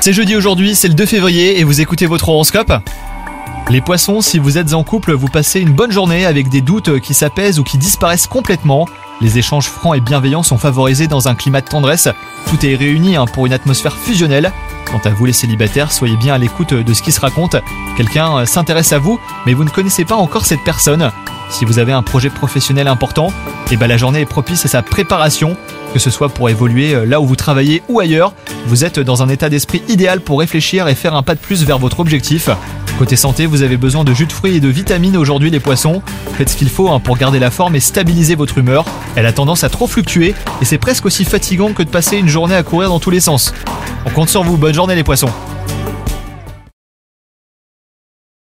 C'est jeudi aujourd'hui, c'est le 2 février et vous écoutez votre horoscope Les poissons, si vous êtes en couple, vous passez une bonne journée avec des doutes qui s'apaisent ou qui disparaissent complètement. Les échanges francs et bienveillants sont favorisés dans un climat de tendresse. Tout est réuni hein, pour une atmosphère fusionnelle. Quant à vous les célibataires, soyez bien à l'écoute de ce qui se raconte. Quelqu'un euh, s'intéresse à vous, mais vous ne connaissez pas encore cette personne. Si vous avez un projet professionnel important, et ben la journée est propice à sa préparation, que ce soit pour évoluer euh, là où vous travaillez ou ailleurs. Vous êtes dans un état d'esprit idéal pour réfléchir et faire un pas de plus vers votre objectif. Côté santé, vous avez besoin de jus de fruits et de vitamines aujourd'hui les poissons. Faites ce qu'il faut hein, pour garder la forme et stabiliser votre humeur. Elle a tendance à trop fluctuer et c'est presque aussi fatigant que de passer une journée à courir dans tous les sens. On compte sur vous, bonne journée les poissons